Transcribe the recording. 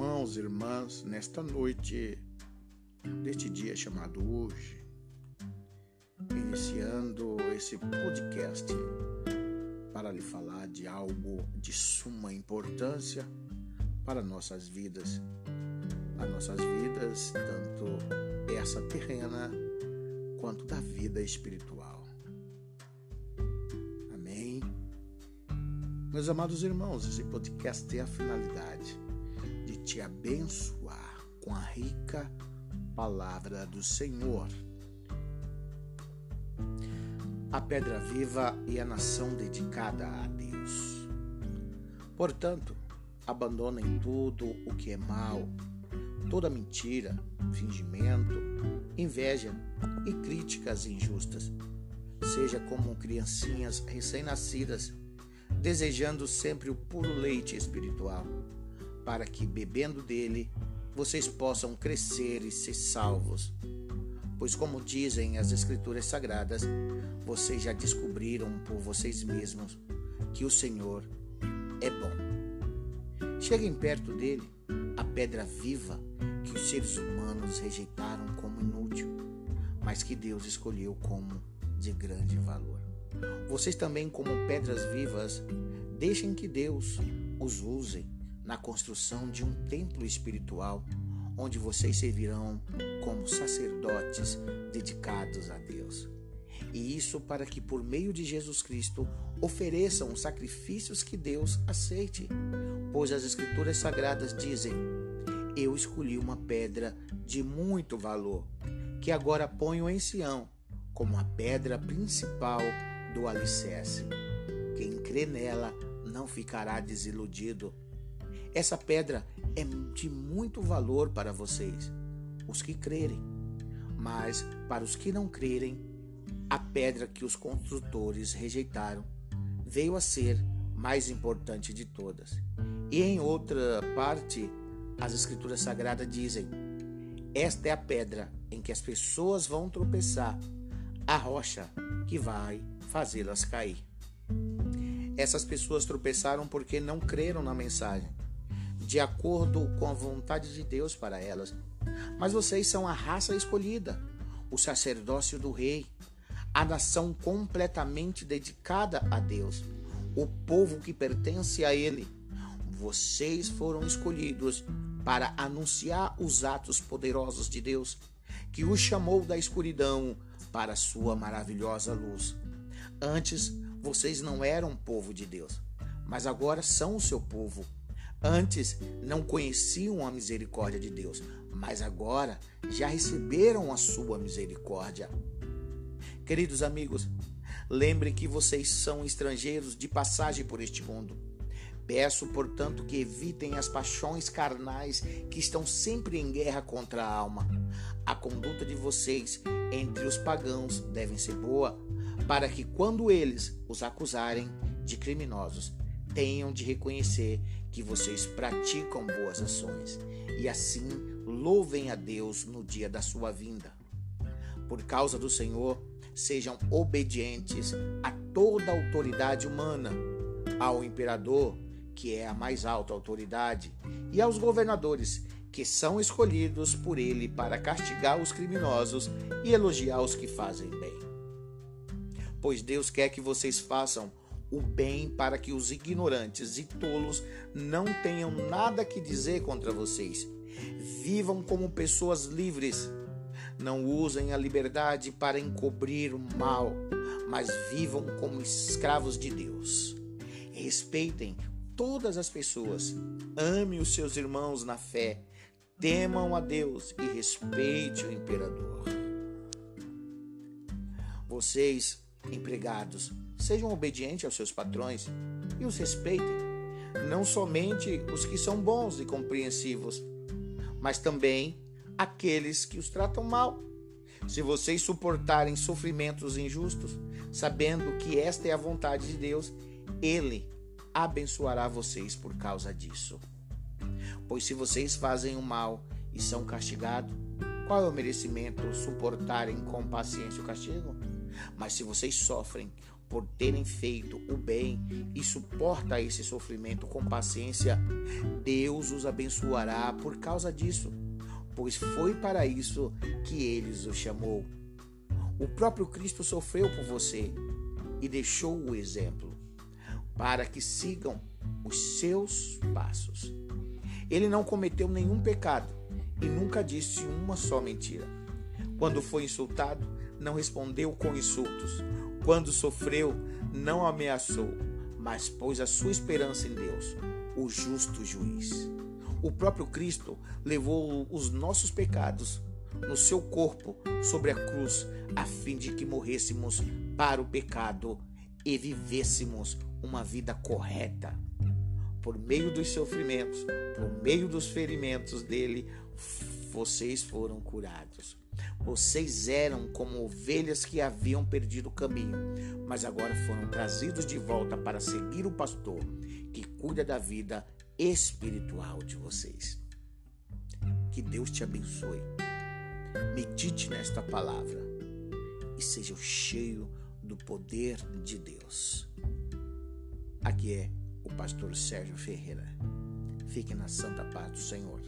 irmãos e irmãs, nesta noite deste dia chamado hoje, iniciando esse podcast para lhe falar de algo de suma importância para nossas vidas, as nossas vidas, tanto essa terrena quanto da vida espiritual. Amém. Meus amados irmãos, esse podcast tem a finalidade de te abençoar com a rica palavra do Senhor. A pedra viva e a nação dedicada a Deus. Portanto, abandonem tudo o que é mal, toda mentira, fingimento, inveja e críticas injustas. Seja como criancinhas recém-nascidas desejando sempre o puro leite espiritual, para que, bebendo dele, vocês possam crescer e ser salvos. Pois, como dizem as Escrituras Sagradas, vocês já descobriram por vocês mesmos que o Senhor é bom. Cheguem perto dele, a pedra viva que os seres humanos rejeitaram como inútil, mas que Deus escolheu como de grande valor. Vocês também, como pedras vivas, deixem que Deus os use na construção de um templo espiritual, onde vocês servirão como sacerdotes dedicados a Deus. E isso para que, por meio de Jesus Cristo, ofereçam os sacrifícios que Deus aceite. Pois as Escrituras Sagradas dizem: Eu escolhi uma pedra de muito valor, que agora ponho em Sião como a pedra principal do alicerce. Quem crê nela não ficará desiludido. Essa pedra é de muito valor para vocês, os que crerem. Mas para os que não crerem, a pedra que os construtores rejeitaram veio a ser mais importante de todas. E em outra parte, as Escrituras Sagradas dizem: Esta é a pedra em que as pessoas vão tropeçar, a rocha que vai fazê-las cair. Essas pessoas tropeçaram porque não creram na mensagem, de acordo com a vontade de Deus para elas. Mas vocês são a raça escolhida, o sacerdócio do rei, a nação completamente dedicada a Deus, o povo que pertence a Ele. Vocês foram escolhidos para anunciar os atos poderosos de Deus, que os chamou da escuridão para sua maravilhosa luz. Antes vocês não eram povo de Deus, mas agora são o seu povo. Antes não conheciam a misericórdia de Deus, mas agora já receberam a sua misericórdia. Queridos amigos, lembrem que vocês são estrangeiros de passagem por este mundo. Peço, portanto, que evitem as paixões carnais que estão sempre em guerra contra a alma. A conduta de vocês entre os pagãos deve ser boa, para que, quando eles os acusarem de criminosos, tenham de reconhecer que vocês praticam boas ações e assim louvem a Deus no dia da sua vinda. Por causa do Senhor, sejam obedientes a toda autoridade humana, ao imperador, que é a mais alta autoridade, e aos governadores, que são escolhidos por ele para castigar os criminosos e elogiar os que fazem bem pois Deus quer que vocês façam o bem para que os ignorantes e tolos não tenham nada que dizer contra vocês. Vivam como pessoas livres. Não usem a liberdade para encobrir o mal, mas vivam como escravos de Deus. Respeitem todas as pessoas. Ame os seus irmãos na fé. Temam a Deus e respeite o imperador. Vocês Empregados, sejam obedientes aos seus patrões e os respeitem, não somente os que são bons e compreensivos, mas também aqueles que os tratam mal. Se vocês suportarem sofrimentos injustos, sabendo que esta é a vontade de Deus, Ele abençoará vocês por causa disso. Pois se vocês fazem o mal e são castigados, qual é o merecimento suportarem com paciência o castigo? Mas se vocês sofrem por terem feito o bem e suporta esse sofrimento com paciência, Deus os abençoará por causa disso, pois foi para isso que ele os chamou. O próprio Cristo sofreu por você e deixou o exemplo para que sigam os seus passos. Ele não cometeu nenhum pecado e nunca disse uma só mentira. Quando foi insultado, não respondeu com insultos. Quando sofreu, não ameaçou, mas pôs a sua esperança em Deus, o justo juiz. O próprio Cristo levou os nossos pecados no seu corpo sobre a cruz, a fim de que morrêssemos para o pecado e vivêssemos uma vida correta. Por meio dos sofrimentos, por meio dos ferimentos dele, vocês foram curados. Vocês eram como ovelhas que haviam perdido o caminho, mas agora foram trazidos de volta para seguir o pastor que cuida da vida espiritual de vocês. Que Deus te abençoe. Medite nesta palavra e seja cheio do poder de Deus. Aqui é o pastor Sérgio Ferreira. Fique na santa paz do Senhor.